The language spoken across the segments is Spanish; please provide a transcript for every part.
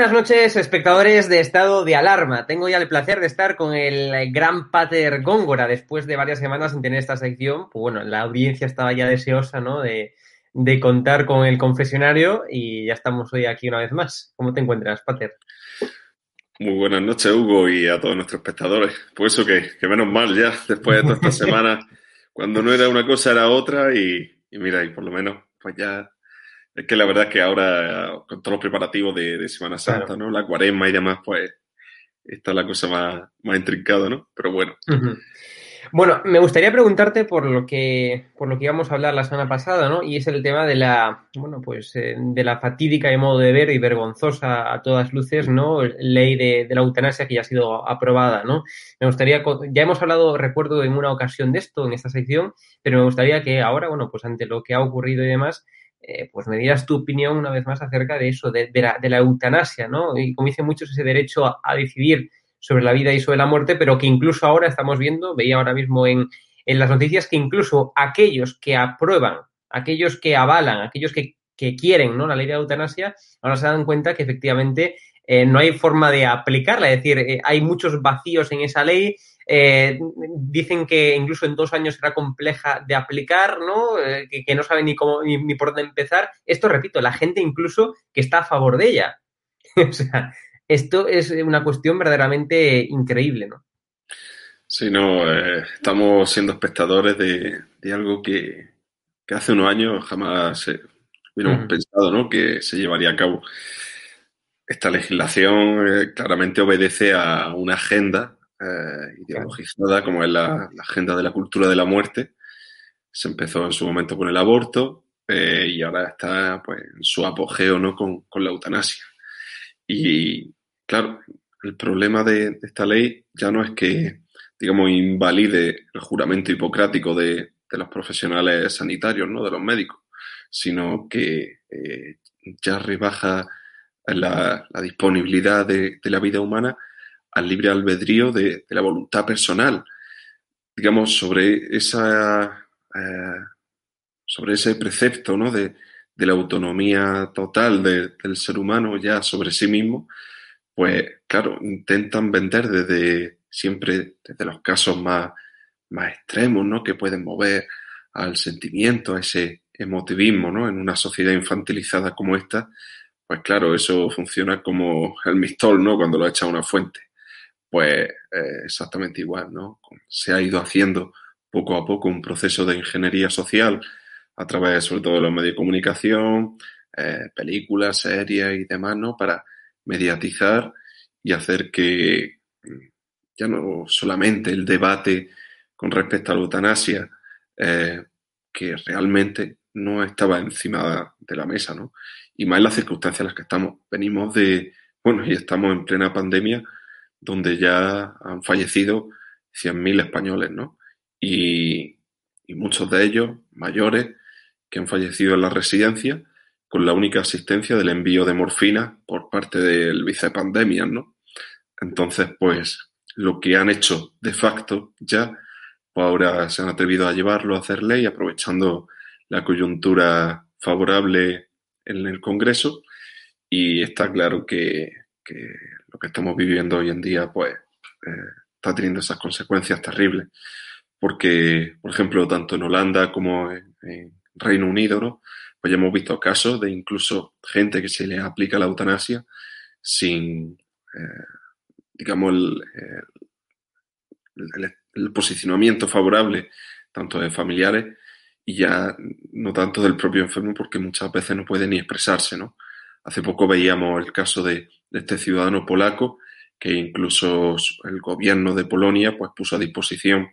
Buenas noches, espectadores de Estado de Alarma. Tengo ya el placer de estar con el gran Pater Góngora después de varias semanas sin tener esta sección. Pues bueno, la audiencia estaba ya deseosa, ¿no? De, de contar con el confesionario y ya estamos hoy aquí una vez más. ¿Cómo te encuentras, Pater? Muy buenas noches, Hugo, y a todos nuestros espectadores. Pues eso que, que menos mal ya, después de toda esta semana, cuando no era una cosa era otra y, y mira, y por lo menos pues ya que la verdad es que ahora, con todos los preparativos de, de Semana Santa, claro. ¿no? La cuaresma y demás, pues está la cosa más, más intrincada, ¿no? Pero bueno. Uh -huh. Bueno, me gustaría preguntarte por lo que por lo que íbamos a hablar la semana pasada, ¿no? Y es el tema de la bueno, pues eh, de la fatídica de modo de ver y vergonzosa a todas luces, ¿no? Ley de, de, la eutanasia que ya ha sido aprobada, ¿no? Me gustaría ya hemos hablado, recuerdo en una ocasión de esto en esta sección, pero me gustaría que ahora, bueno, pues ante lo que ha ocurrido y demás, eh, pues me dieras tu opinión una vez más acerca de eso, de, la, eutanasia, ¿no? Y como dicen muchos, ese derecho a, a, decidir sobre la vida y sobre la muerte, pero que incluso ahora estamos viendo, veía ahora mismo en, en las noticias, que incluso aquellos que aprueban, aquellos que avalan, aquellos que, que quieren ¿no? la ley de eutanasia, ahora se dan cuenta que efectivamente eh, no hay forma de aplicarla, es decir, eh, hay muchos vacíos en esa ley, eh, dicen que incluso en dos años será compleja de aplicar, ¿no? Eh, que, que, no saben ni cómo ni, ni, por dónde empezar. Esto, repito, la gente incluso que está a favor de ella. o sea, esto es una cuestión verdaderamente increíble, ¿no? Sí, no, eh, estamos siendo espectadores de, de algo que, que, hace unos años jamás hubiéramos uh -huh. pensado, ¿no? Que se llevaría a cabo. Esta legislación claramente obedece a una agenda eh, ideologizada como es la, la, agenda de la cultura de la muerte. Se empezó en su momento con el aborto eh, y ahora está pues, en su apogeo ¿no? con, con, la eutanasia. Y claro, el problema de, de, esta ley ya no es que, digamos, invalide el juramento hipocrático de, de los profesionales sanitarios, ¿no? de los médicos, sino que eh, ya rebaja la, la disponibilidad de, de la vida humana al libre albedrío de, la voluntad personal. Digamos, sobre esa eh, sobre ese precepto ¿no? de, de la autonomía total de, del ser humano ya sobre sí mismo, pues claro, intentan vender desde siempre desde los casos más, más extremos, ¿no? Que pueden mover al sentimiento, a ese emotivismo, ¿no? En una sociedad infantilizada como esta, pues claro, eso funciona como el mistol, ¿no? Cuando lo echa a una fuente pues eh, exactamente igual, ¿no? Se ha ido haciendo poco a poco un proceso de ingeniería social a través, sobre todo, de los medios de comunicación, eh, películas, series y demás, ¿no? Para mediatizar y hacer que ya no solamente el debate con respecto a la eutanasia, eh, que realmente no estaba encima de la mesa, ¿no? Y más en las circunstancias en las que estamos. Venimos de, bueno, y estamos en plena pandemia, donde ya han fallecido 100.000 españoles, ¿no? Y, muchos de ellos mayores que han fallecido en la residencia con la única asistencia del envío de morfina por parte del vicepandemia, ¿no? Entonces, pues, lo que han hecho de facto ya, pues ahora se han atrevido a llevarlo a hacer ley, aprovechando la coyuntura favorable en el Congreso, y está claro que, que lo que estamos viviendo hoy en día, pues, eh, está teniendo esas consecuencias terribles. Porque, por ejemplo, tanto en Holanda como en, Reino Unido, ¿no? Pues ya hemos visto casos de incluso gente que se le aplica la eutanasia sin, eh, digamos, el, el, el, posicionamiento favorable tanto de familiares y ya no tanto del propio enfermo porque muchas veces no puede ni expresarse, ¿no? Hace poco veíamos el caso de, de este ciudadano polaco que incluso el gobierno de Polonia pues puso a disposición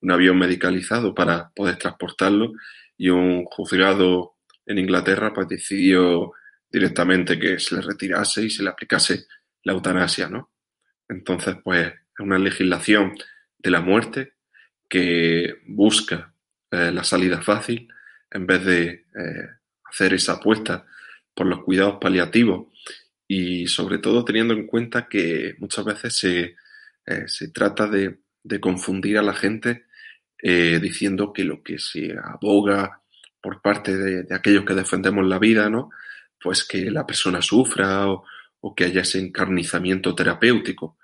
un avión medicalizado para poder transportarlo y un juzgado en Inglaterra pues decidió directamente que se le retirase y se le aplicase la eutanasia, ¿no? Entonces, pues es una legislación de la muerte que busca eh, la salida fácil en vez de eh, hacer esa apuesta por los cuidados paliativos y sobre todo teniendo en cuenta que muchas veces se, eh, se trata de, de, confundir a la gente eh, diciendo que lo que se aboga por parte de, de, aquellos que defendemos la vida, ¿no? Pues que la persona sufra o, que haya ese encarnizamiento terapéutico,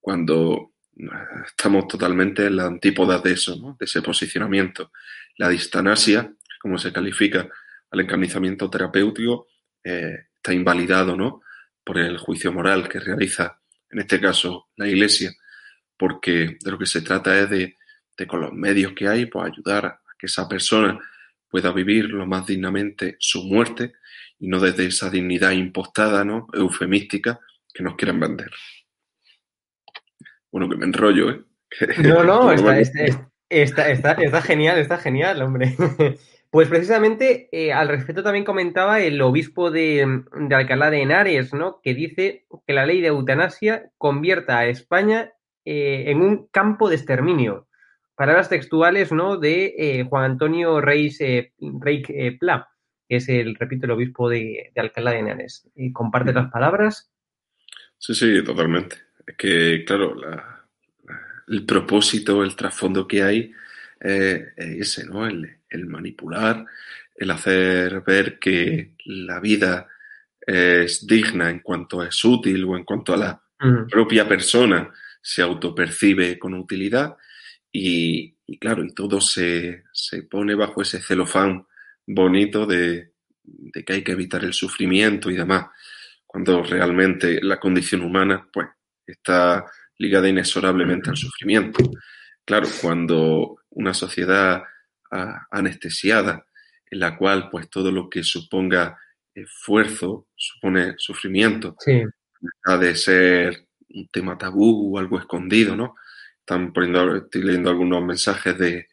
cuando eh, estamos totalmente en la antípoda de eso, ¿no? de ese posicionamiento. La distanasia, como se califica al encarnizamiento terapéutico, está invalidado ¿no? Por el juicio moral que realiza, en este caso, la Iglesia, porque de lo que se trata es de, de con los medios que hay, pues ayudar a que esa persona pueda vivir lo más dignamente su muerte y no desde esa dignidad impostada, ¿no? Eufemística que nos quieren vender. Bueno, que me enrollo, ¿eh? No, no, está, está, genial, está genial, hombre. Pues precisamente eh, al respecto también comentaba el obispo de, Alcalá de Henares, ¿no? Que dice que la ley de eutanasia convierta a España eh, en un campo de exterminio palabras textuales ¿no? de eh, Juan Antonio Reis eh, Pla, que es el, repito, el obispo de, Alcalá de Henares. ¿Y comparte las palabras? Sí, sí, totalmente. Es que, claro, el propósito, el trasfondo que hay es ese, ¿no? El, manipular, el hacer ver que la vida es digna en cuanto es útil o en cuanto a la propia persona se autopercibe con utilidad. Y, claro, y todo se, se, pone bajo ese celofán bonito de, de, que hay que evitar el sufrimiento y demás, cuando realmente la condición humana pues, está ligada inexorablemente al sufrimiento. Claro, cuando una sociedad anestesiada, en la cual pues todo lo que suponga esfuerzo supone sufrimiento, sí. ha de ser un tema tabú o algo escondido, ¿no? están poniendo, estoy leyendo algunos mensajes de,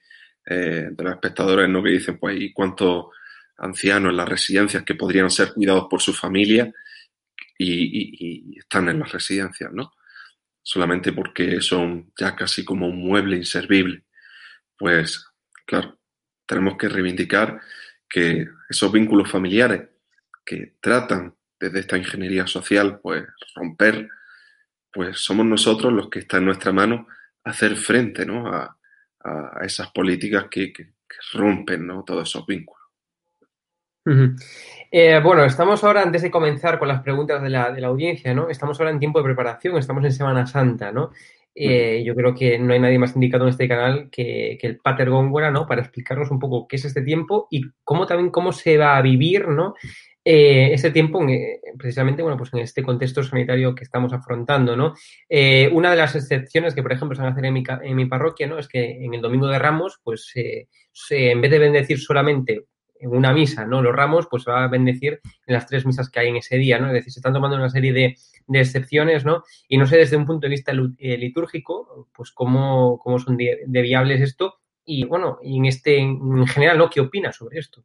eh, de los espectadores, ¿no? Que dicen, pues, ¿y cuántos ancianos en las residencias que podrían ser cuidados por su familia y, y, están en las residencias, ¿no? Solamente porque son ya casi como un mueble inservible. Pues, claro, tenemos que reivindicar que esos vínculos familiares que tratan desde esta ingeniería social, pues, romper, pues somos nosotros los que está en nuestra mano hacer frente ¿no? a, esas políticas que, que, rompen ¿no? todos esos vínculos. eh, bueno, estamos ahora, antes de comenzar con las preguntas de la, de la, audiencia, ¿no? Estamos ahora en tiempo de preparación, estamos en Semana Santa, ¿no? Eh, yo creo que no hay nadie más indicado en este canal que, que, el Pater Góngora, ¿no? Para explicarnos un poco qué es este tiempo y cómo también cómo se va a vivir, ¿no? eh, ese tiempo, eh, precisamente, bueno, pues en este contexto sanitario que estamos afrontando, ¿no? Eh, una de las excepciones que, por ejemplo, se van a hacer en mi, en mi parroquia, ¿no? Es que en el Domingo de Ramos, pues eh, en vez de bendecir solamente en una misa, ¿no? Los ramos, pues se va a bendecir en las tres misas que hay en ese día, ¿no? Es decir, se están tomando una serie de, de excepciones, ¿no? Y no sé desde un punto de vista eh, litúrgico, pues cómo, cómo son de, de, viables esto y, bueno, y en este, en general, ¿no? ¿Qué opina sobre esto?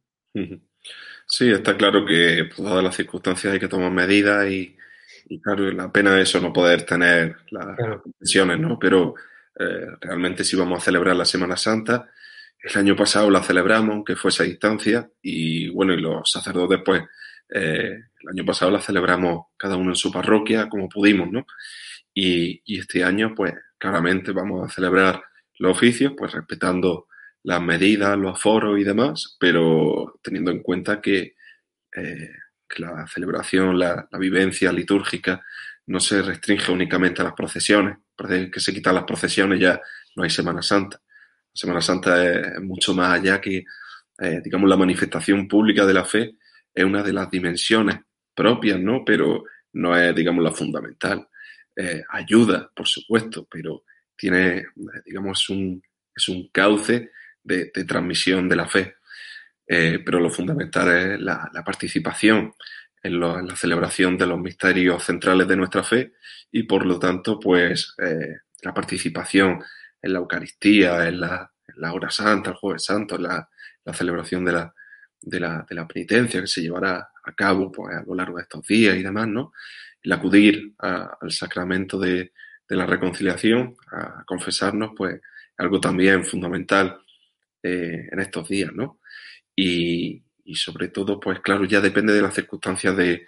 Sí, está claro que pues, dadas las circunstancias hay que tomar medidas y, y claro, la pena de eso no poder tener las claro. ¿no? Pero eh, realmente si vamos a celebrar la Semana Santa, el año pasado la celebramos, aunque fuese a distancia, y bueno, y los sacerdotes, pues, eh, el año pasado la celebramos cada uno en su parroquia, como pudimos, ¿no? Y, este año, pues, claramente vamos a celebrar los oficios, pues respetando las medidas, los aforos y demás, pero teniendo en cuenta que, eh, que la celebración, la, la, vivencia litúrgica no se restringe únicamente a las procesiones. Que se quitan las procesiones ya no hay Semana Santa. Semana Santa es mucho más allá que, eh, digamos, la manifestación pública de la fe es una de las dimensiones propias, ¿no? Pero no es, digamos, la fundamental. Eh, ayuda, por supuesto, pero tiene, digamos, un, es un cauce de, transmisión de la fe. Eh, pero lo fundamental es la, participación en, en, la celebración de los misterios centrales de nuestra fe y por lo tanto, pues eh, la participación en la Eucaristía, en la, en la hora santa, el jueves santo, la, la celebración de la, de la, de la penitencia que se llevará a cabo pues, a lo largo de estos días y demás, ¿no? El acudir al sacramento de, de, la reconciliación, a confesarnos, pues algo también fundamental eh, en estos días, ¿no? Y, y, sobre todo, pues claro, ya depende de las circunstancias de,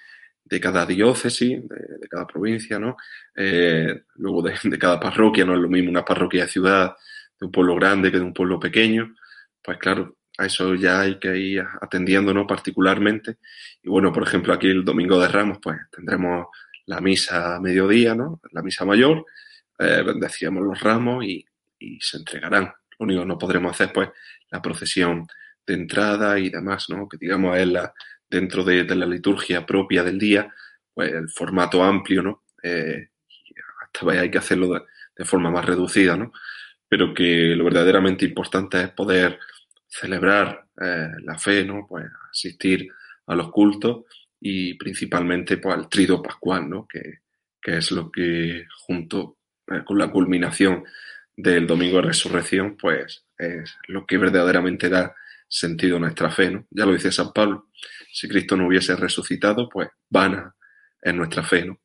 de cada diócesis, de, cada provincia, ¿no? Eh, luego de, cada parroquia, no es lo mismo una parroquia de ciudad, de un pueblo grande que de un pueblo pequeño, pues claro, a eso ya hay que ir atendiendo, ¿no? Particularmente. Y bueno, por ejemplo, aquí el Domingo de Ramos, pues tendremos la misa a mediodía, ¿no? La misa mayor, eh, los ramos y, y, se entregarán. Lo único que no podremos hacer, pues, la procesión de entrada y demás, ¿no? Que digamos es la, dentro de, la liturgia propia del día, pues el formato amplio, ¿no? Eh, hasta vaya hay que hacerlo de, de, forma más reducida, ¿no? Pero que lo verdaderamente importante es poder celebrar eh, la fe, ¿no? Pues asistir a los cultos y principalmente pues, al trido pascual, ¿no? Que, que es lo que junto eh, con la culminación del domingo de resurrección, pues es lo que verdaderamente da sentido nuestra fe, ¿no? Ya lo dice San Pablo, si Cristo no hubiese resucitado, pues vana es nuestra fe, ¿no?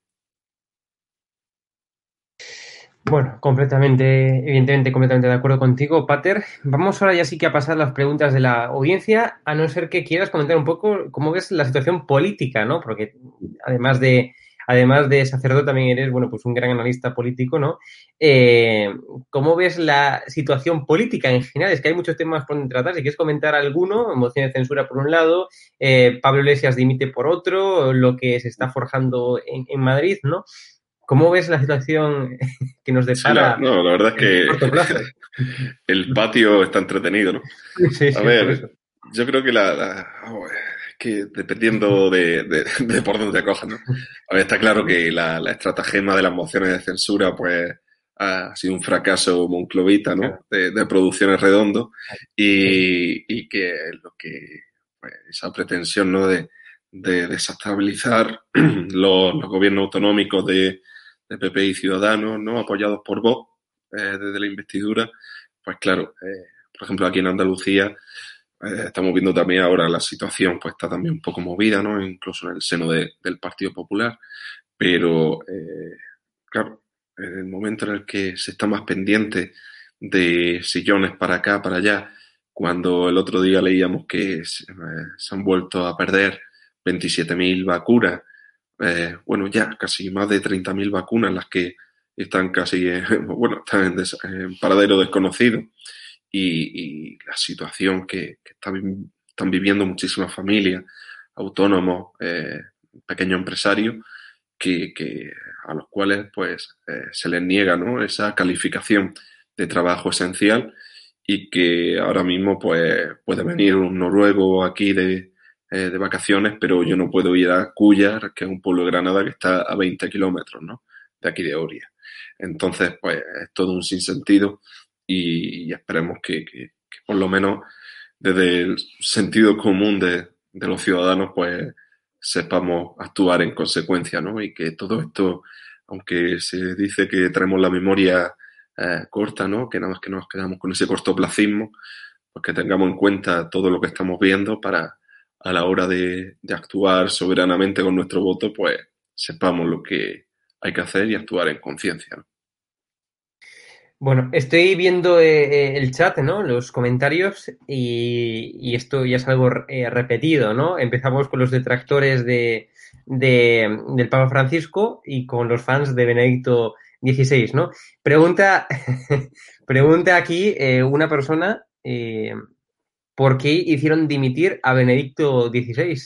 Bueno, completamente, evidentemente, completamente de acuerdo contigo, Pater. Vamos ahora ya sí que a pasar las preguntas de la audiencia, a no ser que quieras comentar un poco cómo ves la situación política, ¿no? Porque además de, además de sacerdote también eres, bueno, pues un gran analista político, ¿no? Eh, ¿Cómo ves la situación política en general? Es que hay muchos temas por tratar. Si quieres comentar alguno, moción de censura por un lado, eh, Pablo Iglesias dimite por otro, lo que se está forjando en, en Madrid, ¿no? ¿Cómo ves la situación que nos depara? Sí, no, la verdad es que el patio está entretenido, ¿no? Sí, sí, a ver, yo creo que la, la oh, que dependiendo de, de, de, por dónde te cojas, ¿no? A ver, está claro que la, la, estratagema de las mociones de censura, pues, ha sido un fracaso monclovita, ¿no? De, de producciones redondo y, y, que lo que, pues, esa pretensión, ¿no? De, de desestabilizar los, los gobiernos autonómicos de, de PP y Ciudadanos, ¿no? Apoyados por Vox eh, desde la investidura, pues claro, eh, por ejemplo, aquí en Andalucía eh, estamos viendo también ahora la situación, pues está también un poco movida, ¿no? Incluso en el seno de, del Partido Popular, pero eh, claro, en el momento en el que se está más pendiente de sillones para acá, para allá, cuando el otro día leíamos que se, eh, han vuelto a perder 27.000 vacunas, bueno, ya casi más de 30.000 vacunas las que están casi, bueno, están en, paradero desconocido y, y la situación que, que están, están, viviendo muchísimas familias, autónomos, eh, pequeños empresarios, que, que, a los cuales pues eh, se les niega ¿no? esa calificación de trabajo esencial y que ahora mismo pues puede venir un noruego aquí de, eh, de vacaciones, pero yo no puedo ir a Cuyar, que es un pueblo de Granada que está a 20 kilómetros, ¿no? De aquí de Oria. Entonces, pues es todo un sinsentido y, esperemos que, por lo menos desde el sentido común de, de, los ciudadanos, pues sepamos actuar en consecuencia, ¿no? Y que todo esto, aunque se dice que traemos la memoria eh, corta, ¿no? Que nada más que nos quedamos con ese cortoplacismo, pues que tengamos en cuenta todo lo que estamos viendo para a la hora de, de, actuar soberanamente con nuestro voto, pues sepamos lo que hay que hacer y actuar en conciencia. ¿no? Bueno, estoy viendo eh, el chat, ¿no? Los comentarios y, esto ya es algo eh, repetido, ¿no? Empezamos con los detractores de, de, del Papa Francisco y con los fans de Benedicto XVI, ¿no? Pregunta, pregunta aquí eh, una persona eh, ¿por qué hicieron dimitir a Benedicto XVI?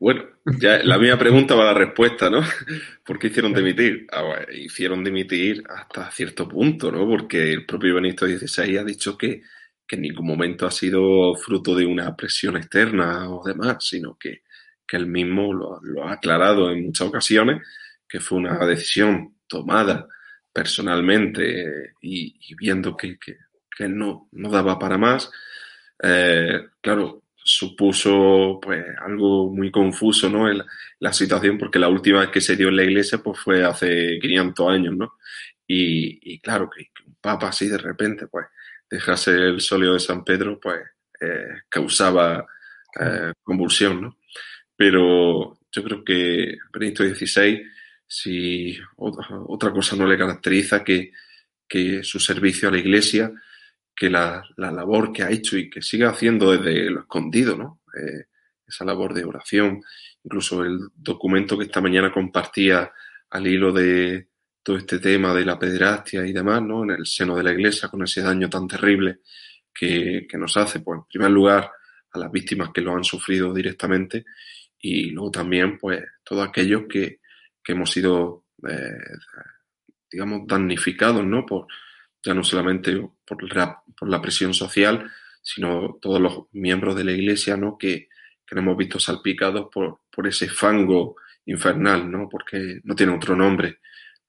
Bueno, ya la misma pregunta va la respuesta, ¿no? ¿Por qué hicieron dimitir? Ah, bueno, hicieron dimitir hasta cierto punto, ¿no? Porque el propio Benedicto XVI ha dicho que, que en ningún momento ha sido fruto de una presión externa o demás, sino que, que él mismo lo, lo, ha aclarado en muchas ocasiones, que fue una decisión tomada personalmente y, y viendo que, que, que no, no daba para más, eh, claro, supuso pues algo muy confuso, ¿no? En la, la, situación, porque la última vez que se dio en la iglesia pues fue hace 500 años, ¿no? Y, y claro, que, que, un papa así de repente pues dejase el solio de San Pedro pues eh, causaba eh, convulsión, ¿no? Pero yo creo que Benito XVI, si otra, otra cosa no le caracteriza que, que su servicio a la iglesia que la, la, labor que ha hecho y que sigue haciendo desde lo escondido, ¿no? Eh, esa labor de oración, incluso el documento que esta mañana compartía al hilo de todo este tema de la pederastia y demás, ¿no? En el seno de la iglesia, con ese daño tan terrible que, que nos hace, pues, en primer lugar, a las víctimas que lo han sufrido directamente y luego también, pues, todos aquellos que, que hemos sido, eh, digamos, damnificados, ¿no? Por, ya no solamente por la, presión social, sino todos los miembros de la Iglesia, ¿no? Que, que nos hemos visto salpicados por, por ese fango infernal, ¿no? Porque no tiene otro nombre.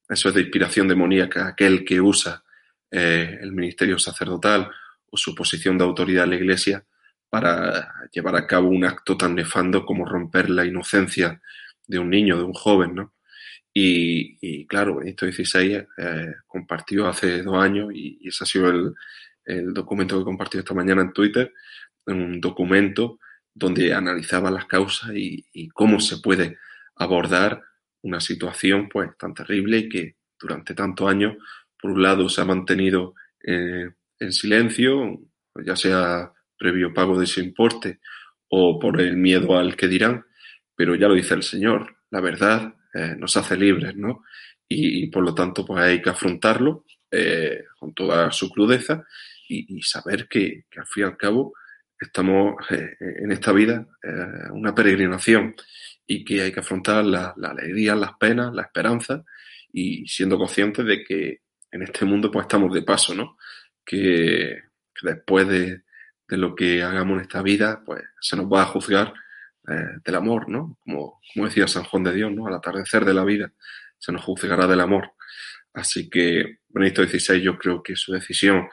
Eso es de inspiración demoníaca, aquel que usa eh, el ministerio sacerdotal o su posición de autoridad en la Iglesia para llevar a cabo un acto tan nefando como romper la inocencia de un niño, de un joven, ¿no? Y, claro, Benito XVI eh, compartió hace dos años, y, ese ha sido el, documento que compartió esta mañana en Twitter, un documento donde analizaba las causas y, y, cómo se puede abordar una situación pues tan terrible y que durante tantos años, por un lado, se ha mantenido eh, en silencio, ya sea previo pago de ese importe o por el miedo al que dirán, pero ya lo dice el Señor, la verdad eh, nos hace libres, ¿no? Y, por lo tanto, pues hay que afrontarlo eh, con toda su crudeza y, saber que, al fin y al cabo estamos eh, en esta vida una peregrinación y que hay que afrontar la, alegría, las penas, la esperanza y siendo conscientes de que en este mundo pues estamos de paso, ¿no? Que, que después de, de lo que hagamos en esta vida, pues se nos va a juzgar eh, del amor, ¿no? Como, decía San Juan de Dios, ¿no? Al atardecer de la vida se nos juzgará del amor. Así que Benito XVI yo creo que su decisión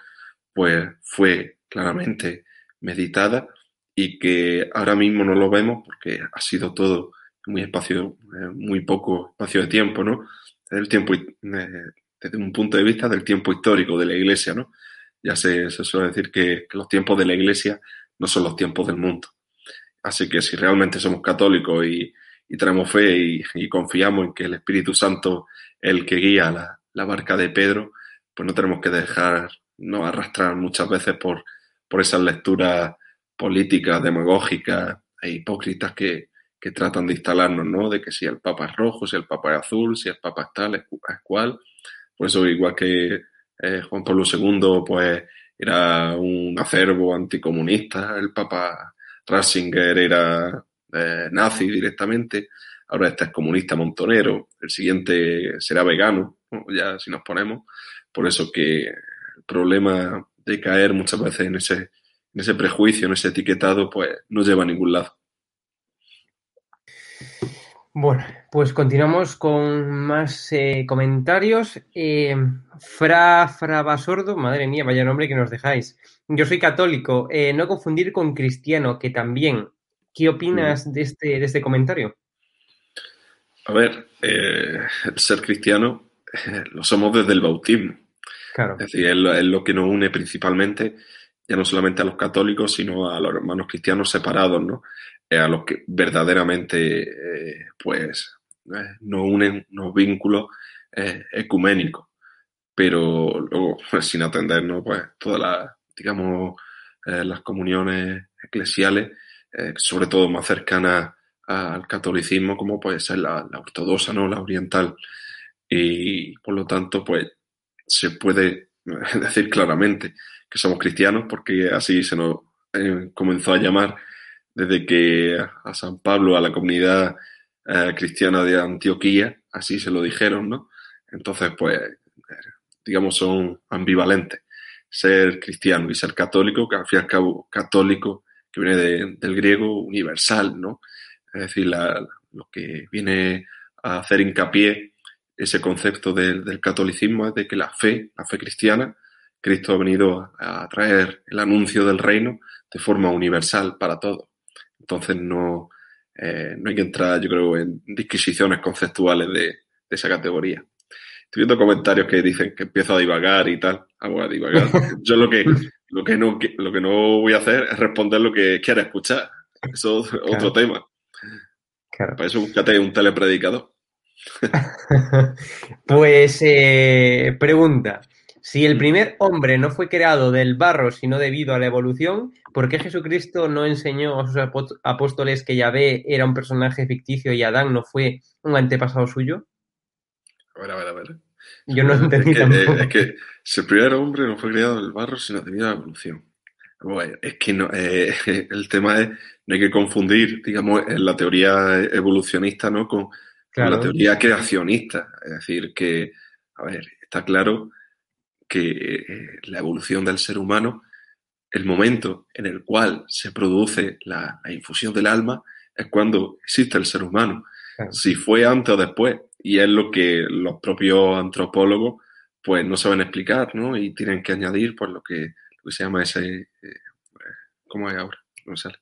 pues fue claramente meditada y que ahora mismo no lo vemos porque ha sido todo muy espacio, eh, muy poco espacio de tiempo, ¿no? Desde el tiempo, eh, desde un punto de vista del tiempo histórico de la Iglesia, ¿no? Ya se, suele decir que, los tiempos de la Iglesia no son los tiempos del mundo. Así que si realmente somos católicos y, tenemos fe y, confiamos en que el Espíritu Santo es el que guía la, barca de Pedro, pues no tenemos que dejar, no arrastrar muchas veces por, por esas lecturas políticas, demagógicas e hipócritas que, que tratan de instalarnos, ¿no? De que si el Papa es rojo, si el Papa es azul, si el Papa es tal, es cual. Por eso, igual que eh, Juan Pablo II, pues era un acervo anticomunista, el Papa Ratzinger era eh, nazi directamente, ahora este es comunista montonero, el siguiente será vegano, ya si nos ponemos, por eso que el problema de caer muchas veces en ese, en ese prejuicio, en ese etiquetado, pues no lleva a ningún lado. Bueno, pues continuamos con más eh, comentarios. Eh, Fra, Fra Basordo, madre mía, vaya nombre que nos dejáis. Yo soy católico, eh, no confundir con cristiano, que también. ¿Qué opinas de este, de este comentario? A ver, el ser cristiano lo somos desde el bautismo. Claro. Es decir, es lo, que nos une principalmente, ya no solamente a los católicos, sino a los hermanos cristianos separados, ¿no? A los que verdaderamente eh, pues eh, nos unen unos vínculos eh, ecuménicos. Pero luego pues, sin atendernos pues todas las digamos las comuniones eclesiales sobre todo más cercanas al catolicismo como puede ser la, ortodoxa no la oriental. Y por lo tanto pues se puede decir claramente que somos cristianos porque así se nos comenzó a llamar desde que a San Pablo, a la comunidad eh, cristiana de Antioquía, así se lo dijeron, ¿no? Entonces, pues, digamos, son ambivalentes. Ser cristiano y ser católico, que al fin y al cabo, católico, que viene del griego universal, ¿no? Es decir, lo que viene a hacer hincapié ese concepto del catolicismo es de que la fe, la fe cristiana, Cristo ha venido a traer el anuncio del reino de forma universal para todos. Entonces no, eh, no hay que entrar, yo creo, en disquisiciones conceptuales de, esa categoría. Estoy viendo comentarios que dicen que empiezo a divagar y tal. Hago a divagar. Yo lo que, lo que no, lo que no voy a hacer es responder lo que quiera escuchar. Eso es otro tema. Para eso búscate un telepredicador. pues eh, pregunta. Si el primer hombre no fue creado del barro, sino debido a la evolución, ¿por qué Jesucristo no enseñó a sus apóstoles que Yahvé era un personaje ficticio y Adán no fue un antepasado suyo? A ver, a ver, a ver. Yo no entendí es que, tampoco. Es que si el primer hombre no fue creado del barro, sino debido a la evolución. Bueno, es que no, eh, el tema es, no hay que confundir, digamos, la teoría evolucionista, ¿no? Con, la teoría creacionista. Es decir, que, a ver, está claro que eh, la evolución del ser humano, el momento en el cual se produce la, infusión del alma, es cuando existe el ser humano. Si fue antes o después, y es lo que los propios antropólogos pues no saben explicar, ¿no? Y tienen que añadir pues lo que, lo que se llama ese, eh, ¿cómo es ahora? No sale.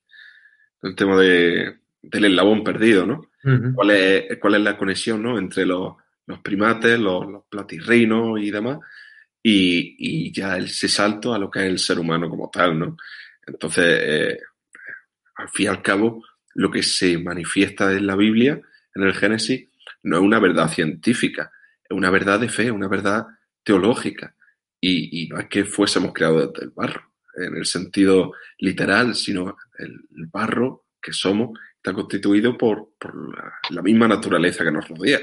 El tema de, del eslabón perdido, ¿no? ¿Cuál, es, ¿Cuál es la conexión, ¿no? Entre los, los primates, los, los, platirrinos y demás, y, ya ese salto a lo que es el ser humano como tal, ¿no? Entonces, eh, al fin y al cabo, lo que se manifiesta en la Biblia, en el Génesis, no es una verdad científica, es una verdad de fe, una verdad teológica. Y, no es que fuésemos creados desde el barro, en el sentido literal, sino el, barro que somos está constituido por, por la, la, misma naturaleza que nos rodea.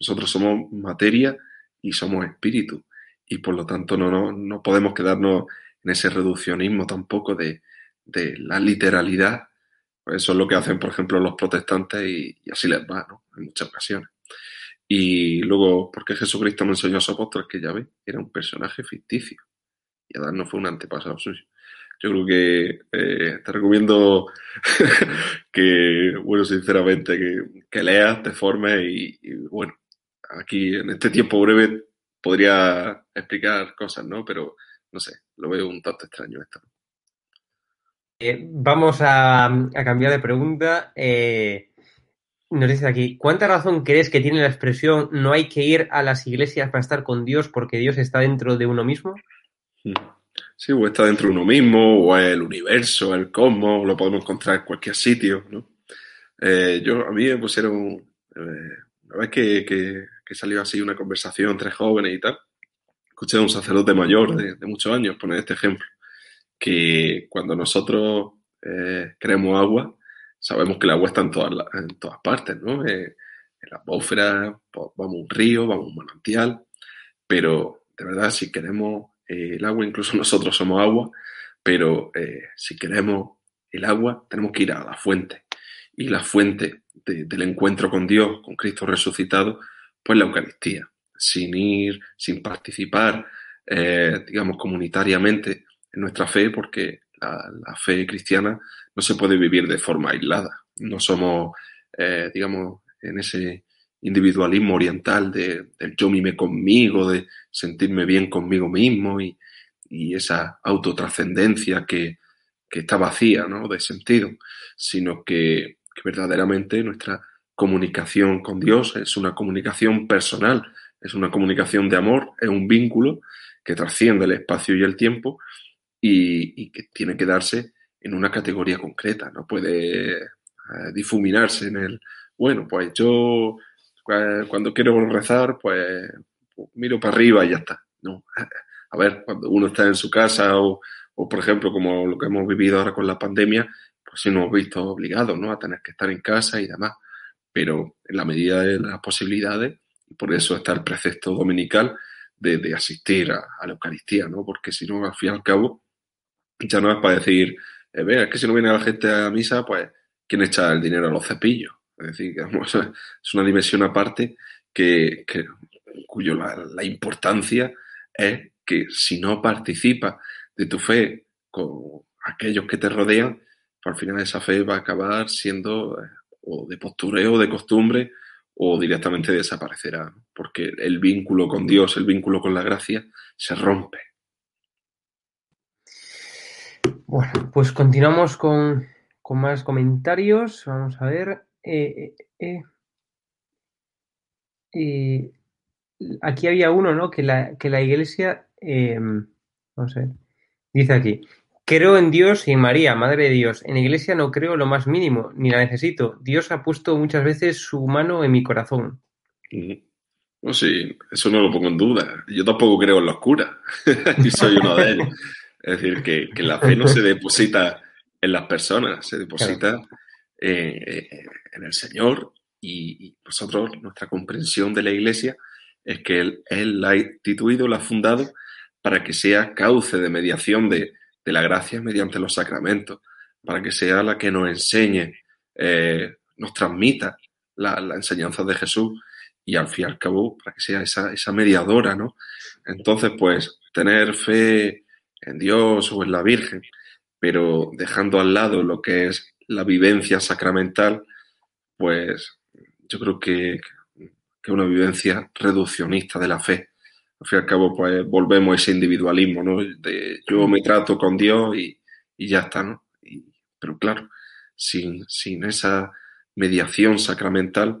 Nosotros somos materia y somos espíritu. Y por lo tanto no, no, no podemos quedarnos en ese reduccionismo tampoco de, de la literalidad. Eso es lo que hacen, por ejemplo, los protestantes y, así les va, ¿no? En muchas ocasiones. Y luego, porque Jesucristo me enseñó a su apóstol que ya ve, era un personaje ficticio. Y Adán no fue un antepasado suyo. Yo creo que eh, te recomiendo que, bueno, sinceramente, que, que leas, te formes y, bueno, aquí en este tiempo breve podría explicar cosas, ¿no? Pero no sé, lo veo un tanto extraño esto. Eh, vamos a, a, cambiar de pregunta. Eh, nos dice aquí, ¿cuánta razón crees que tiene la expresión no hay que ir a las iglesias para estar con Dios porque Dios está dentro de uno mismo? Sí, o está dentro de uno mismo, o el universo, el cosmos, lo podemos encontrar en cualquier sitio, ¿no? Eh, yo, a mí me pusieron, eh, una vez que, que, que, salió así una conversación entre jóvenes y tal, escuché a un sacerdote mayor de, muchos años poner este ejemplo, que cuando nosotros eh, queremos agua, sabemos que el agua está en todas, en todas partes, ¿no? Eh, en la atmósfera, pues, vamos a un río, vamos a un manantial, pero de verdad si queremos eh, el agua, incluso nosotros somos agua, pero eh, si queremos el agua tenemos que ir a la fuente. Y la fuente de, del encuentro con Dios, con Cristo resucitado, pues la Eucaristía. Sin ir, sin participar, eh, digamos, comunitariamente en nuestra fe, porque la, la fe cristiana no se puede vivir de forma aislada. No somos, eh, digamos, en ese individualismo oriental de, de, yo mime conmigo, de sentirme bien conmigo mismo y, y esa autotrascendencia que, que, está vacía ¿no? de sentido, sino que, que verdaderamente nuestra comunicación con Dios es una comunicación personal, es una comunicación de amor, es un vínculo que trasciende el espacio y el tiempo y, que tiene que darse en una categoría concreta, no puede eh, difuminarse en el, bueno, pues yo eh, cuando quiero rezar, pues, pues, miro para arriba y ya está. No, a ver, cuando uno está en su casa o, o, por ejemplo, como lo que hemos vivido ahora con la pandemia, pues sí nos hemos visto obligados, ¿no? A tener que estar en casa y demás. Pero en la medida de las posibilidades, por eso está el precepto dominical de, asistir a, la Eucaristía, ¿no? Porque si no, al fin y al cabo, ya no es para decir, eh, vea, es que si no viene la gente a misa, pues, ¿quién echa el dinero a los cepillos? Es decir, digamos, es una dimensión aparte que, cuyo la, la, importancia es que si no participas de tu fe con aquellos que te rodean, pues al final esa fe va a acabar siendo eh, o de postureo, de costumbre, o directamente desaparecerá, porque el vínculo con Dios, el vínculo con la gracia, se rompe. Bueno, pues continuamos con, con más comentarios. Vamos a ver. Eh, eh, eh, aquí había uno, ¿no? Que la, que la iglesia, no sé, dice aquí, creo en Dios y en María, Madre de Dios. En la iglesia no creo lo más mínimo, ni la necesito. Dios ha puesto muchas veces su mano en mi corazón. No, sí, eso no lo pongo en duda. Yo tampoco creo en los curas. y soy uno de ellos. Es decir, que, que, la fe no se deposita en las personas, se deposita claro. eh, eh, en el Señor y, y, nosotros, nuestra comprensión de la Iglesia es que Él, él la ha instituido, la ha fundado para que sea cauce de mediación de, de, la gracia mediante los sacramentos, para que sea la que nos enseñe, eh, nos transmita la, enseñanza de Jesús y al fin y al cabo para que sea esa, esa mediadora, ¿no? Entonces, pues, tener fe en Dios o en la Virgen, pero dejando al lado lo que es la vivencia sacramental, pues yo creo que, que una vivencia reduccionista de la fe. Al fin y al cabo, pues volvemos a ese individualismo, ¿no? De yo me trato con Dios y, y ya está, ¿no? Y, pero claro, sin, sin esa mediación sacramental,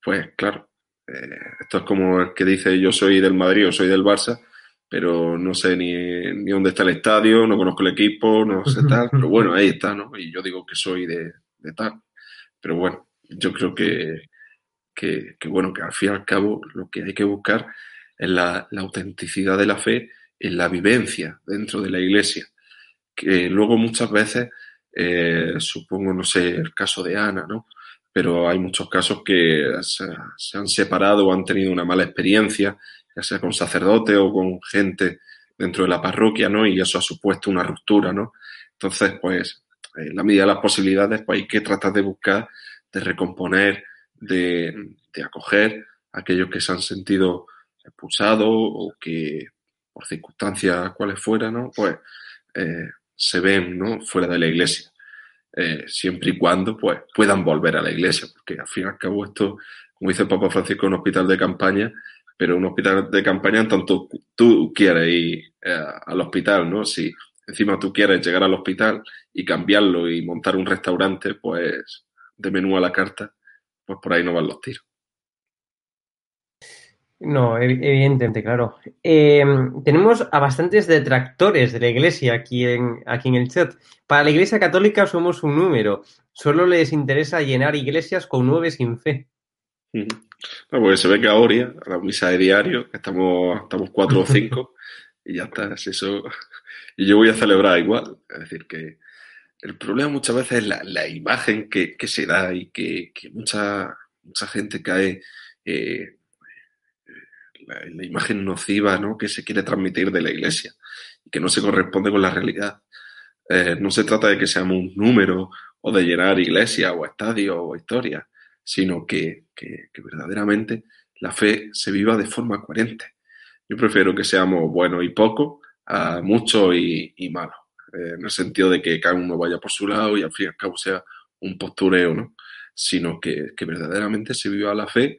pues claro, eh, esto es como el que dice yo soy del Madrid o soy del Barça, pero no sé ni, ni dónde está el estadio, no conozco el equipo, no sé tal, pero bueno, ahí está, ¿no? Y yo digo que soy de, de tal. Pero bueno, yo creo que, que, que, bueno, que al fin y al cabo lo que hay que buscar es la, autenticidad de la fe en la vivencia dentro de la iglesia. Que luego muchas veces, eh, supongo, no sé, el caso de Ana, ¿no? pero hay muchos casos que se, se, han separado o han tenido una mala experiencia, ya sea con sacerdote o con gente dentro de la parroquia, ¿no? Y eso ha supuesto una ruptura, ¿no? Entonces, pues, en la medida de las posibilidades, pues hay que tratar de buscar, de recomponer, de, de acoger a aquellos que se han sentido expulsados o que por circunstancias cuales fuera, ¿no? Pues eh, se ven, ¿no? Fuera de la iglesia eh, siempre y cuando pues, puedan volver a la iglesia, porque al fin y al cabo esto, como dice el Papa Francisco, es un hospital de campaña, pero un hospital de campaña en tanto tú quieres ir eh, al hospital, ¿no? Si encima tú quieres llegar al hospital y cambiarlo y montar un restaurante, pues de menú a la carta, pues por ahí no van los tiros. No, evidentemente, claro. Eh, tenemos a bastantes detractores de la Iglesia aquí en, aquí en el chat. Para la Iglesia Católica somos un número. Solo les interesa llenar iglesias con nueve sin fe. Porque se ve que ahora, a la misa de diario, estamos, estamos cuatro o cinco, y ya está, es eso. Y yo voy a celebrar igual. Es decir, que el problema muchas veces es la, la imagen que, que, se da y que, que mucha, mucha gente cae. Eh, la, imagen nociva ¿no? que se quiere transmitir de la iglesia y que no se corresponde con la realidad. Eh, no se trata de que seamos un número o de llenar iglesias o estadios o historias, sino que, que, que, verdaderamente la fe se viva de forma coherente. Yo prefiero que seamos buenos y pocos a muchos y, y malos, eh, en el sentido de que cada uno vaya por su lado y al fin y al cabo sea un postureo, ¿no? sino que, que verdaderamente se viva la fe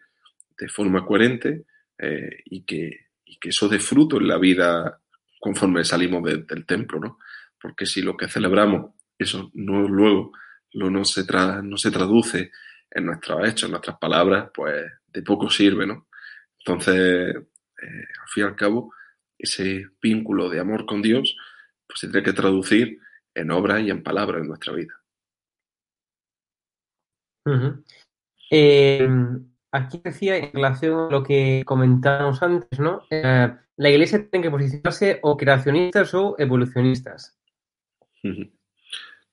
de forma coherente eh, y, que, que, eso dé fruto en la vida conforme salimos de, del templo, ¿no? Porque si lo que celebramos, eso no luego lo, no, se tra, no se traduce en nuestros hechos, en nuestras palabras, pues de poco sirve, ¿no? Entonces, eh, al fin y al cabo, ese vínculo de amor con Dios, pues se tiene que traducir en obras y en palabras en nuestra vida. Uh aquí decía en relación a lo que comentábamos antes, ¿no? Eh, la iglesia tiene que posicionarse o creacionistas o evolucionistas.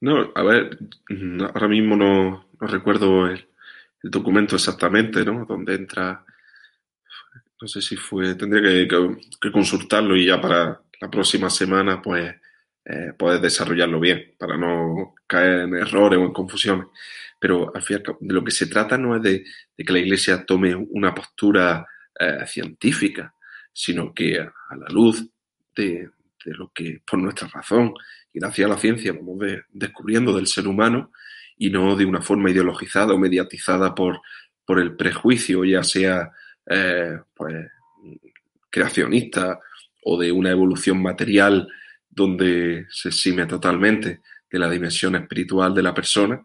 No, a ver, ahora mismo no, recuerdo el, documento exactamente, ¿no? Donde entra, no sé si fue, tendría que consultarlo y ya para la próxima semana, pues, eh, poder desarrollarlo bien, para no caer en errores o en confusiones pero al fin de lo que se trata no es de, que la Iglesia tome una postura eh, científica, sino que a, la luz de, lo que por nuestra razón y gracias a la ciencia vamos de, descubriendo del ser humano y no de una forma ideologizada o mediatizada por, por el prejuicio, ya sea eh, pues, creacionista o de una evolución material donde se exime totalmente de la dimensión espiritual de la persona,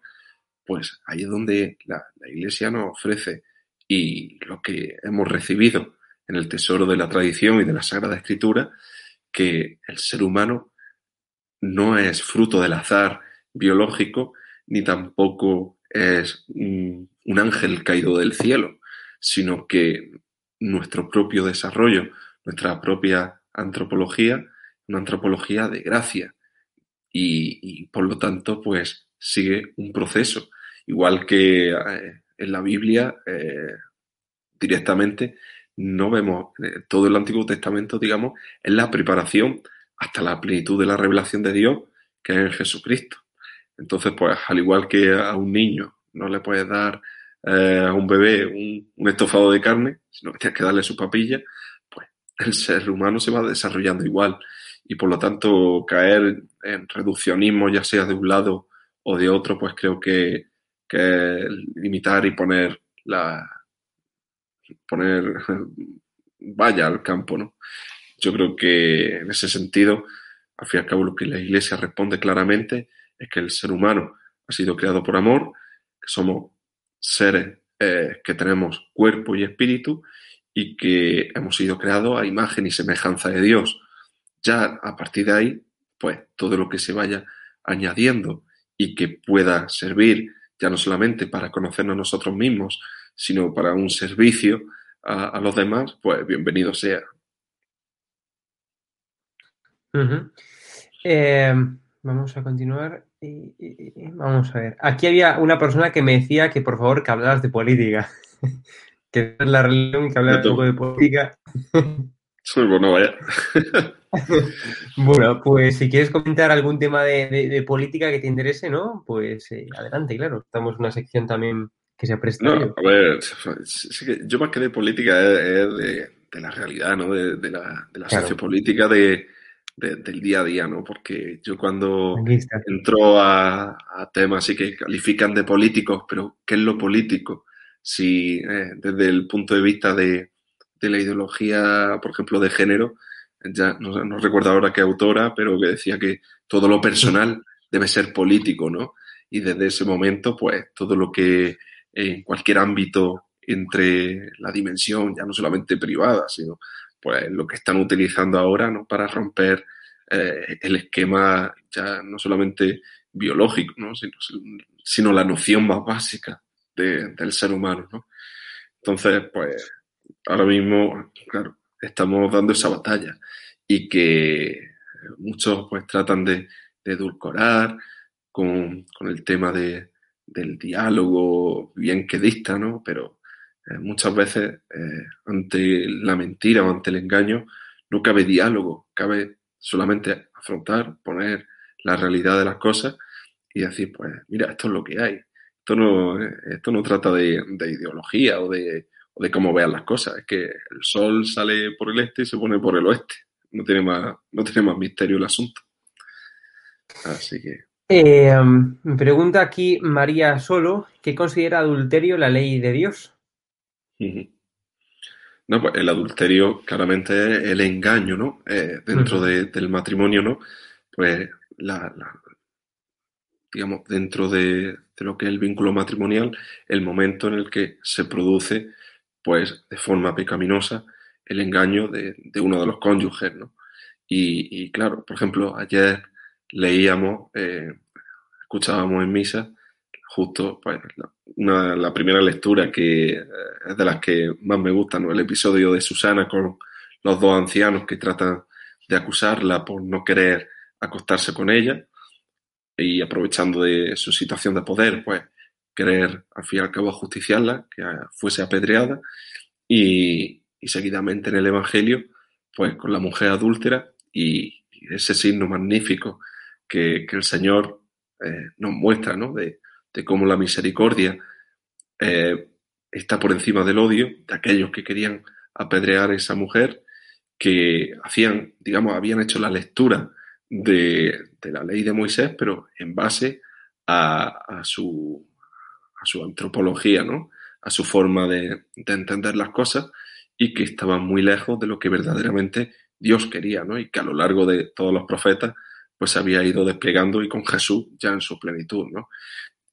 pues ahí es donde la, Iglesia nos ofrece y lo que hemos recibido en el tesoro de la tradición y de la Sagrada Escritura, que el ser humano no es fruto del azar biológico, ni tampoco es un, ángel caído del cielo, sino que nuestro propio desarrollo, nuestra propia antropología, una antropología de gracia, y por lo tanto, pues sigue un proceso Igual que eh, en la Biblia, eh, directamente, no vemos eh, todo el Antiguo Testamento, digamos, es la preparación hasta la plenitud de la revelación de Dios, que es en Jesucristo. Entonces, pues, al igual que a un niño no le puedes dar a un bebé un, estofado de carne, sino que tienes que darle su papilla, pues el ser humano se va desarrollando igual. Y por lo tanto, caer en reduccionismo, ya sea de un lado o de otro, pues creo que, que limitar y poner la poner vaya al campo, ¿no? Yo creo que en ese sentido, al fin y al cabo, lo que la Iglesia responde claramente es que el ser humano ha sido creado por amor, que somos seres eh, que tenemos cuerpo y espíritu y que hemos sido creados a imagen y semejanza de Dios. Ya a partir de ahí, pues todo lo que se vaya añadiendo y que pueda servir ya no solamente para conocernos nosotros mismos, sino para un servicio a, los demás, pues bienvenido sea. Eh, vamos a continuar. vamos a ver. Aquí había una persona que me decía que por favor que hablaras de política. que es la religión, que hablaras un poco de política. Soy bueno, vaya. bueno, pues si quieres comentar algún tema de, política que te interese, ¿no? Pues eh, adelante, claro. Estamos en una sección también que se presta. No, a ver, yo más que de política es, de, la realidad, ¿no? De, la, sociopolítica de, del día a día, ¿no? Porque yo cuando entro a, temas así que califican de políticos, pero ¿qué es lo político? Si eh, desde el punto de vista de, la ideología, por ejemplo, de género, ya no, recuerdo ahora qué autora, pero que decía que todo lo personal debe ser político, ¿no? Y desde ese momento, pues todo lo que en cualquier ámbito entre la dimensión, ya no solamente privada, sino pues lo que están utilizando ahora ¿no? para romper eh, el esquema ya no solamente biológico, ¿no? sino, sino la noción más básica del ser humano. ¿no? Entonces, pues ahora mismo, claro, estamos dando esa batalla y que muchos pues tratan de, edulcorar con, el tema de, del diálogo bien que dista, ¿no? Pero eh, muchas veces eh, ante la mentira o ante el engaño no cabe diálogo, cabe solamente afrontar, poner la realidad de las cosas y decir, pues mira, esto es lo que hay. Esto no, eh, esto no trata de, de ideología o de, de cómo vean las cosas. Es que el sol sale por el este y se pone por el oeste. No tiene más, no tiene más misterio el asunto. Así que. Eh, me pregunta aquí María Solo, ¿qué considera adulterio la ley de Dios? No, pues el adulterio claramente es el engaño, ¿no? Eh, dentro del matrimonio, ¿no? Pues la, digamos, dentro de, lo que es el vínculo matrimonial, el momento en el que se produce pues de forma pecaminosa el engaño de, uno de los cónyuges, ¿no? Y, claro, por ejemplo, ayer leíamos, eh, escuchábamos en misa, justo pues, la, primera lectura que eh, es de las que más me gusta, ¿no? El episodio de Susana con los dos ancianos que tratan de acusarla por no querer acostarse con ella y aprovechando de su situación de poder, pues querer al fin y al cabo justiciarla, que fuese apedreada, y, seguidamente en el Evangelio, pues con la mujer adúltera y, ese signo magnífico que, el Señor eh, nos muestra, ¿no? De, cómo la misericordia eh, está por encima del odio de aquellos que querían apedrear a esa mujer, que hacían, digamos, habían hecho la lectura de, la ley de Moisés, pero en base a su a su antropología, ¿no? a su forma de, entender las cosas y que estaba muy lejos de lo que verdaderamente Dios quería, ¿no? Y que a lo largo de todos los profetas, pues había ido desplegando y con Jesús ya en su plenitud, ¿no?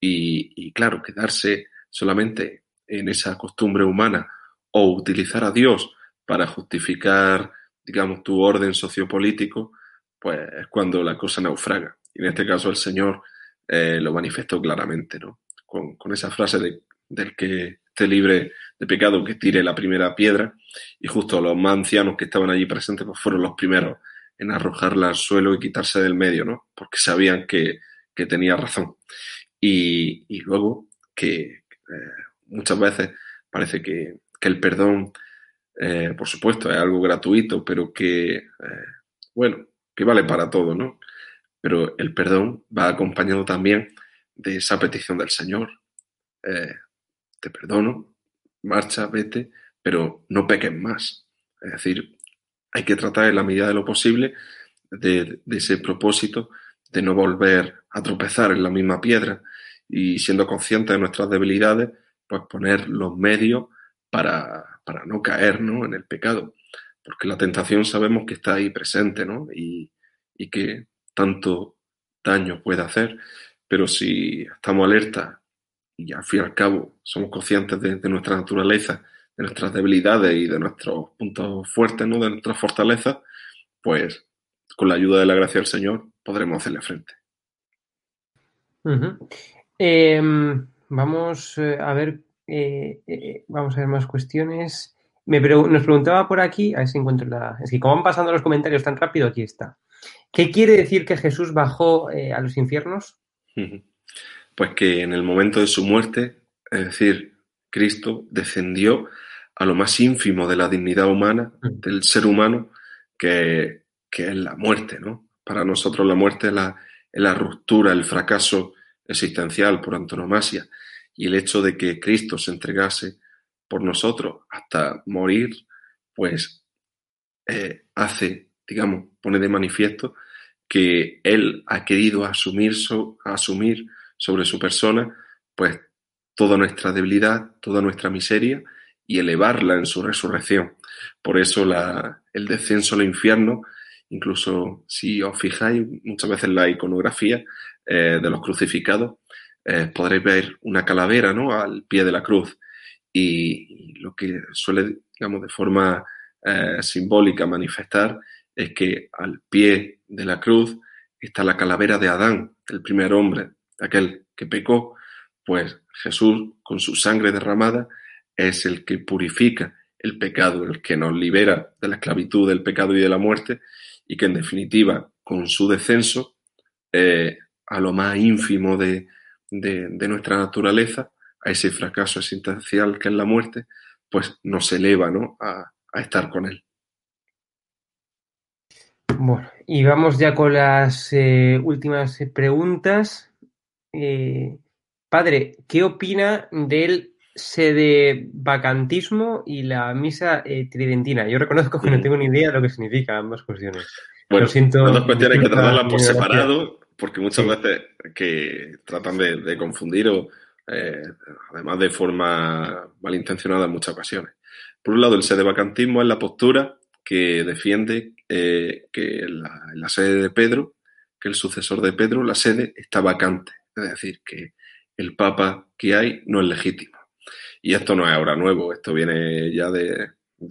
Y, claro, quedarse solamente en esa costumbre humana o utilizar a Dios para justificar, digamos, tu orden sociopolítico, pues es cuando la cosa naufraga. Y en este caso el Señor eh, lo manifestó claramente, ¿no? Con, esa frase de, del que esté libre de pecado, que tire la primera piedra, y justo los más ancianos que estaban allí presentes pues fueron los primeros en arrojarla al suelo y quitarse del medio, ¿no? Porque sabían que, tenía razón. Y, luego que eh, muchas veces parece que, el perdón, eh, por supuesto, es algo gratuito, pero que, eh, bueno, que vale para todo, ¿no? Pero el perdón va acompañado también de esa petición del Señor. Eh, te perdono, marcha, vete, pero no peques más. Es decir, hay que tratar en la medida de lo posible de, ese propósito de no volver a tropezar en la misma piedra y siendo conscientes de nuestras debilidades, pues poner los medios para, no caer en el pecado. Porque la tentación sabemos que está ahí presente ¿no? y, y que tanto daño puede hacer, pero si estamos alerta y al fin y al cabo somos conscientes de, nuestra naturaleza, de nuestras debilidades y de nuestros puntos fuertes, ¿no? de nuestras fortalezas, pues con la ayuda de la gracia del Señor podremos hacerle frente. Em, vamos eh, a ver, eh, eh, vamos a ver más cuestiones. Me nos preguntaba por aquí, a ver si encuentro la. Es que como van pasando los comentarios tan rápido, aquí está. ¿Qué quiere decir que Jesús bajó a los infiernos? Pues que en el momento de su muerte, es decir, Cristo descendió a lo más ínfimo de la dignidad humana, del ser humano, que, es la muerte, ¿no? Para nosotros la muerte es la, es la ruptura, el fracaso existencial por antonomasia. Y el hecho de que Cristo se entregase por nosotros hasta morir, pues eh, hace, digamos, pone de manifiesto que Él ha querido asumir, sobre su persona, pues toda nuestra debilidad, toda nuestra miseria y elevarla en su resurrección. Por eso la, el descenso al infierno, incluso si os fijáis muchas veces en la iconografía eh, de los crucificados, eh, podréis ver una calavera ¿no? al pie de la cruz. Y, lo que suele, digamos, de forma eh, simbólica manifestar es que al pie de la cruz está la calavera de Adán, el primer hombre, aquel que pecó, pues Jesús, con su sangre derramada, es el que purifica el pecado, el que nos libera de la esclavitud del pecado y de la muerte, y que en definitiva, con su descenso eh, a lo más ínfimo de, nuestra naturaleza, a ese fracaso existencial que es la muerte, pues nos eleva ¿no? a, estar con él. Bueno, y vamos ya con las eh, últimas preguntas. Eh, padre, ¿qué opina del sede vacantismo y la misa eh, tridentina? Yo reconozco que no tengo ni idea de lo que significa ambas cuestiones. Bueno, siento, las dos cuestiones hay que tratarlas por separado, porque muchas veces que tratan de, confundir o además de forma malintencionada en muchas ocasiones. Por un lado, el sede vacantismo es la postura que defiende que en la sede de Pedro, que el sucesor de Pedro, la sede está vacante. Es decir, que el Papa que hay no es legítimo. Y esto no es ahora nuevo, esto viene ya de,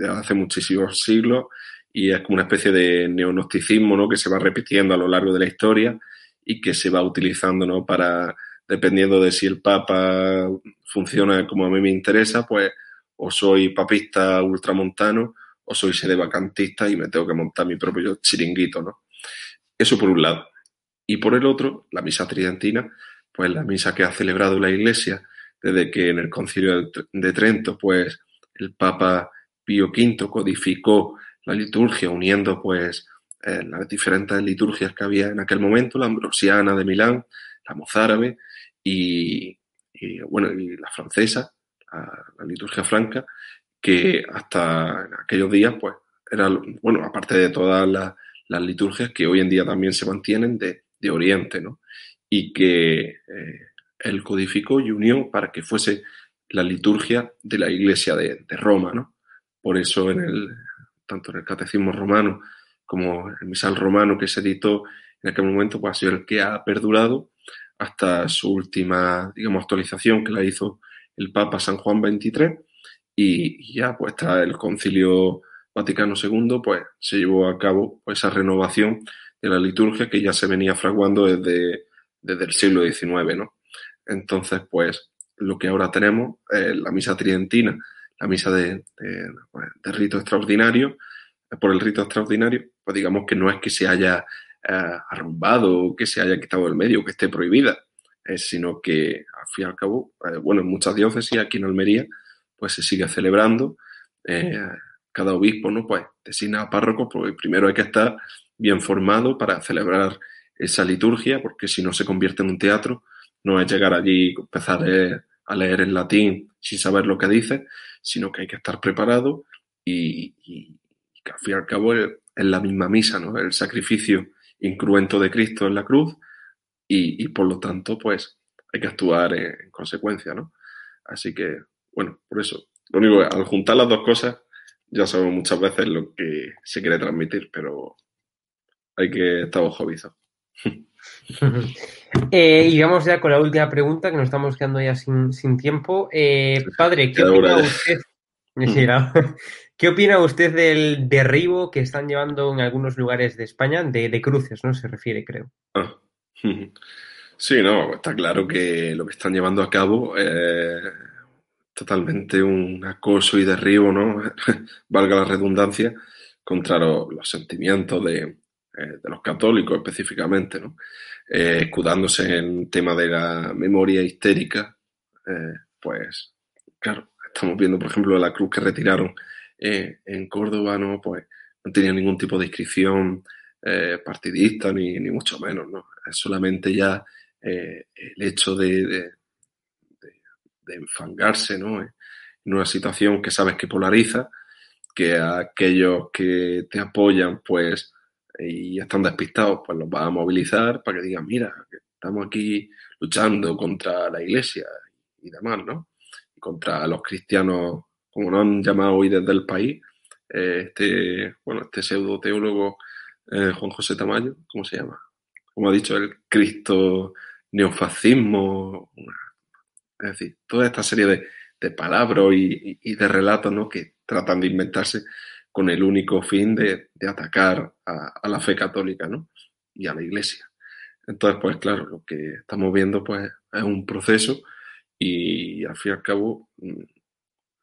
hace muchísimos siglos y es como una especie de neonosticismo ¿no? que se va repitiendo a lo largo de la historia y que se va utilizando ¿no? para, dependiendo de si el Papa funciona como a mí me interesa, pues o soy papista ultramontano o soy sedevacantista y me tengo que montar mi propio chiringuito, ¿no? Eso por un lado. Y por el otro, la misa tridentina, pues la misa que ha celebrado la Iglesia desde que en el Concilio de Trento, pues el Papa Pío V codificó la liturgia uniendo pues eh, las diferentes liturgias que había en aquel momento, la ambrosiana de Milán, la mozárabe y, bueno, y la francesa, la, liturgia franca, que hasta aquellos días pues era, bueno, aparte de todas las, liturgias que hoy en día también se mantienen de, de Oriente, ¿no? y que eh, él codificó y unió para que fuese la liturgia de la Iglesia de, Roma, ¿no? Por eso en el, tanto en el Catecismo romano como el Misal romano que se editó en aquel momento, pues ha sido el que ha perdurado hasta su última, digamos, actualización que la hizo el Papa San Juan XXIII y ya pues tras el Concilio Vaticano II, pues se llevó a cabo pues, esa renovación de la liturgia que ya se venía fraguando desde desde el siglo XIX, ¿no? Entonces, pues lo que ahora tenemos es la misa tridentina, la misa de, rito extraordinario. Por el rito extraordinario, pues digamos que no es que se haya eh, arrumbado que se haya quitado del medio, que esté prohibida, sino que al fin y al cabo, eh, bueno, en muchas diócesis, aquí en Almería, pues se sigue celebrando. Eh, cada obispo, ¿no? Pues designa a párroco, porque primero hay que estar bien formado para celebrar esa liturgia, porque si no se convierte en un teatro, no es llegar allí y empezar a leer en latín sin saber lo que dice, sino que hay que estar preparado y, y que al fin y al cabo es, la misma misa, ¿no? El sacrificio incruento de Cristo en la cruz y, y por lo tanto, pues hay que actuar en, consecuencia, ¿no? Así que, bueno, por eso, lo único que al juntar las dos cosas, ya sabemos muchas veces lo que se quiere transmitir, pero hay que estar ojo eh, y vamos ya con la última pregunta, que nos estamos quedando ya sin, sin tiempo. Eh, padre, ¿qué opina usted? ¿Qué opina usted del derribo que están llevando en algunos lugares de España de, de cruces, no? Se refiere, creo. Ah. Sí, no, está claro que lo que están llevando a cabo es totalmente un acoso y derribo, ¿no? Valga la redundancia, contra los, sentimientos de, eh, de, los católicos específicamente, ¿no? Eh, escudándose en el tema de la memoria histérica, eh, pues, claro, estamos viendo, por ejemplo, la cruz que retiraron eh, en Córdoba, ¿no? Pues no tenía ningún tipo de inscripción partidista, ni, ni, mucho menos, ¿no? Es solamente ya el hecho de, de, enfangarse, ¿no? En una situación que sabes que polariza, que a aquellos que te apoyan, pues, y están despistados, pues los va a movilizar para que digan, mira, estamos aquí luchando contra la iglesia y demás, ¿no? Y contra los cristianos como lo han llamado hoy desde el país, eh, este, bueno, este pseudo teólogo eh, Juan José Tamayo, ¿cómo se llama? Como ha dicho, el Cristo neofascismo, es decir, toda esta serie de, de palabras y, de relatos ¿no? que tratan de inventarse con el único fin de, de atacar a, a, la fe católica ¿no? y a la iglesia. Entonces, pues claro, lo que estamos viendo pues es un proceso y al fin y al cabo mm,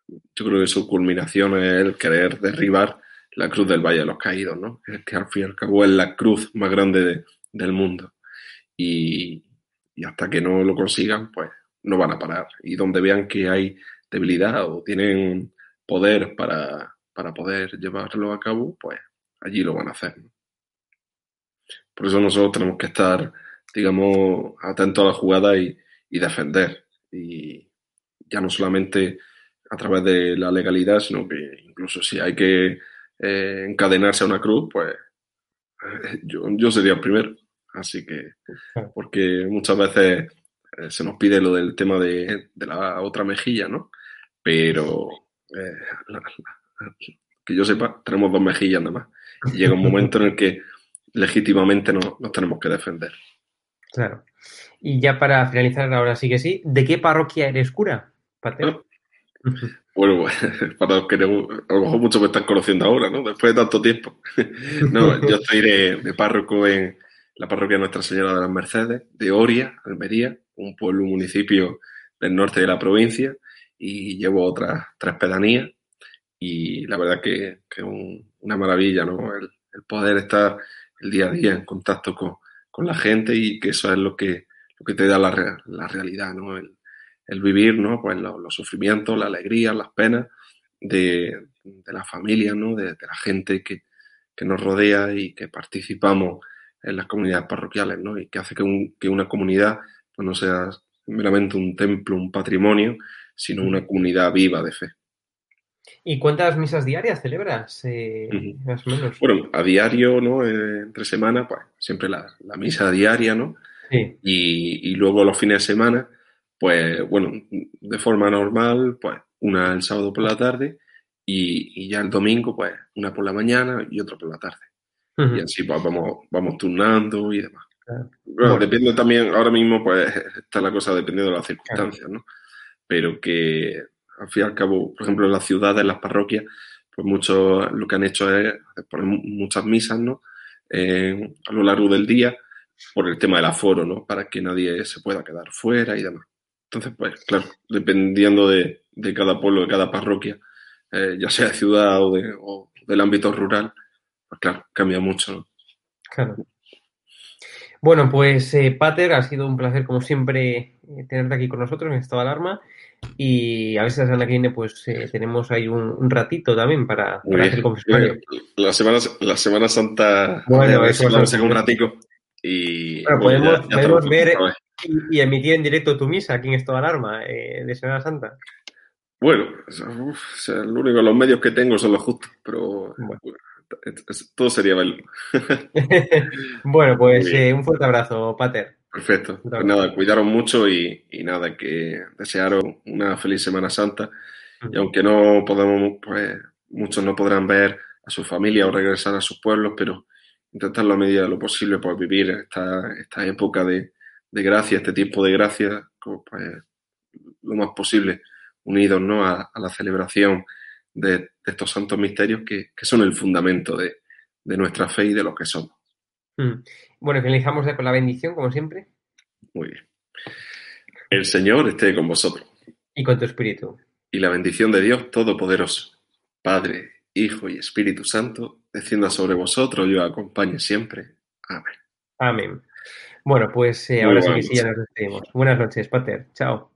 yo creo que su culminación es el querer derribar la cruz del Valle de los Caídos, ¿no? Que al fin y al cabo es la cruz más grande de, del mundo. Y, y, hasta que no lo consigan, pues no van a parar. Y donde vean que hay debilidad o tienen poder para, para poder llevarlo a cabo, pues allí lo van a hacer. Por eso nosotros tenemos que estar, digamos, atentos a la jugada y, y defender. Y ya no solamente a través de la legalidad, sino que incluso si hay que eh, encadenarse a una cruz, pues eh, yo, yo, sería el primero. Así que, porque muchas veces eh, se nos pide lo del tema de, de la otra mejilla, ¿no? Pero eh, la, la, que yo sepa, tenemos dos mejillas nada más. Y llega un momento en el que legítimamente nos, nos tenemos que defender. Claro. Y ya para finalizar, ahora sí que sí, ¿de qué parroquia eres cura, Pateo? Bueno, para los que no, a lo mejor muchos me están conociendo ahora, ¿no? Después de tanto tiempo. No, yo estoy de, de, párroco en la parroquia Nuestra Señora de las Mercedes, de Oria, Almería, un pueblo, un municipio del norte de la provincia, y llevo otras tres pedanías. Y la verdad que, un, una maravilla, ¿no? El, el, poder estar el día a día en contacto con, con, la gente y que eso es lo que, lo que te da la, la realidad, ¿no? El, el vivir, ¿no? Pues los, los sufrimientos, la alegría, las penas de, de la familia, ¿no? De, de la gente que, que, nos rodea y que participamos en las comunidades parroquiales, ¿no? Y que hace que, un, que una comunidad pues, no sea meramente un templo, un patrimonio, sino una comunidad viva de fe. ¿Y cuántas misas diarias celebras, eh, uh -huh. más o menos? Bueno, a diario, ¿no? Eh, entre semana, pues siempre la, la misa diaria, ¿no? Sí. Y, y, luego los fines de semana, pues bueno, de forma normal, pues una el sábado por la tarde y, y ya el domingo, pues una por la mañana y otra por la tarde. Uh -huh. Y así pues vamos, vamos turnando y demás. Claro. Bueno, depende también, ahora mismo pues está la cosa dependiendo de las circunstancias, claro. ¿no? Pero que al fin y al cabo, por ejemplo, en las ciudades, en las parroquias, pues muchos lo que han hecho es poner muchas misas, ¿no? Eh, a lo largo del día por el tema del aforo, ¿no? Para que nadie se pueda quedar fuera y demás. Entonces, pues, claro, dependiendo de, de cada pueblo, de cada parroquia, eh, ya sea ciudad o, de, o, del ámbito rural, pues claro, cambia mucho, ¿no? Claro. Bueno, pues, eh, Pater, ha sido un placer, como siempre, eh, tenerte aquí con nosotros en estado de alarma. Y a ver si la semana que viene, pues, eh, tenemos ahí un, un, ratito también para, para hacer confesionario. La Semana, la semana Santa, bueno, eso vamos a un ratico. Y bueno, podemos, ya, ya podemos ver y, emitir en directo tu misa aquí en Esto Alarma eh, de Semana Santa. Bueno, uf, lo único, los medios que tengo son los justos, pero todo sería verlo. bueno, pues eh, un fuerte abrazo, Pater. Perfecto. Pues nada, cuidaros mucho y, nada, que desearos una feliz Semana Santa. Y aunque no podemos, pues muchos no podrán ver a su familia o regresar a sus pueblos, pero intentar la medida de lo posible por pues, vivir esta, esta época de, gracia, este tiempo de gracia, pues, lo más posible unidos ¿no? a, la celebración de, estos santos misterios que, son el fundamento de, nuestra fe y de lo que somos. Mm. Bueno, finalizamos con la bendición, como siempre. Muy bien. El Señor esté con vosotros. Y con tu espíritu. Y la bendición de Dios Todopoderoso, Padre, Hijo y Espíritu Santo, descienda sobre vosotros y os acompañe siempre. Amén. Amén. Bueno, pues eh, ahora sí que sí ya nos despedimos. Buenas noches, Pater. Chao.